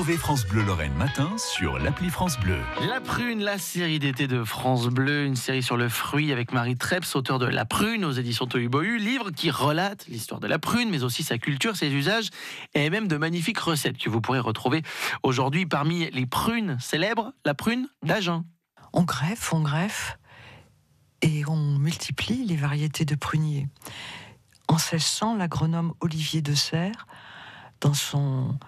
Trouvez France Bleu Lorraine matin sur l'appli France Bleu. La prune, la série d'été de France Bleu, une série sur le fruit avec Marie Treps, auteur de La prune aux éditions Tohubohu, livre qui relate l'histoire de la prune, mais aussi sa culture, ses usages et même de magnifiques recettes que vous pourrez retrouver aujourd'hui parmi les prunes célèbres, la prune d'Agen. On greffe, on greffe et on multiplie les variétés de pruniers. En 1600, l'agronome Olivier de Serres, dans son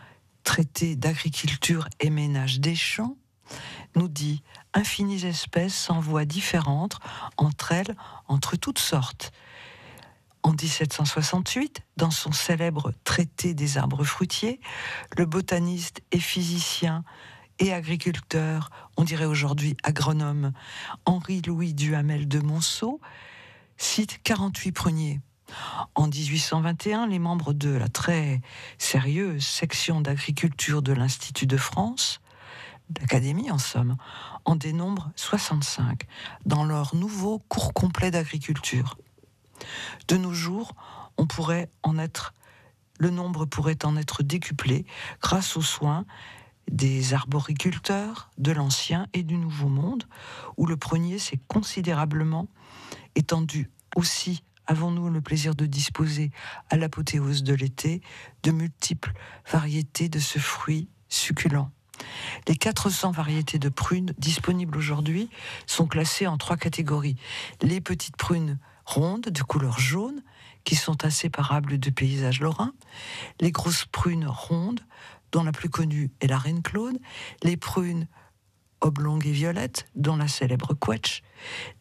traité d'agriculture et ménage des champs, nous dit infinies espèces voix différentes entre elles, entre toutes sortes. En 1768, dans son célèbre traité des arbres fruitiers, le botaniste et physicien et agriculteur, on dirait aujourd'hui agronome, Henri-Louis Duhamel de Monceau, cite 48 pruniers. En 1821, les membres de la très sérieuse section d'agriculture de l'Institut de France, l'Académie en somme, en dénombrent 65 dans leur nouveau cours complet d'agriculture. De nos jours, on pourrait en être, le nombre pourrait en être décuplé grâce aux soins des arboriculteurs de l'ancien et du nouveau monde, où le prunier s'est considérablement étendu aussi avons-nous le plaisir de disposer, à l'apothéose de l'été, de multiples variétés de ce fruit succulent? Les 400 variétés de prunes disponibles aujourd'hui sont classées en trois catégories. Les petites prunes rondes de couleur jaune, qui sont inséparables de paysages lorrains, les grosses prunes rondes, dont la plus connue est la reine Claude, les prunes oblongues et violettes, dont la célèbre Quetch,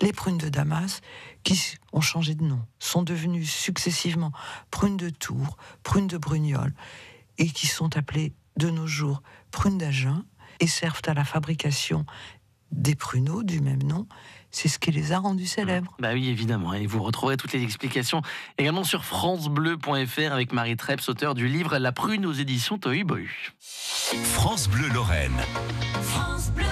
les prunes de Damas, qui ont changé de nom, sont devenues successivement prunes de Tours, prunes de Brugnoles, et qui sont appelées de nos jours prunes d'Agen, et servent à la fabrication des pruneaux du même nom. C'est ce qui les a rendus célèbres. Bah oui, évidemment. Et vous retrouverez toutes les explications également sur francebleu.fr avec Marie Treps, auteur du livre La prune aux éditions Boy. France Bleu Lorraine. France Bleu.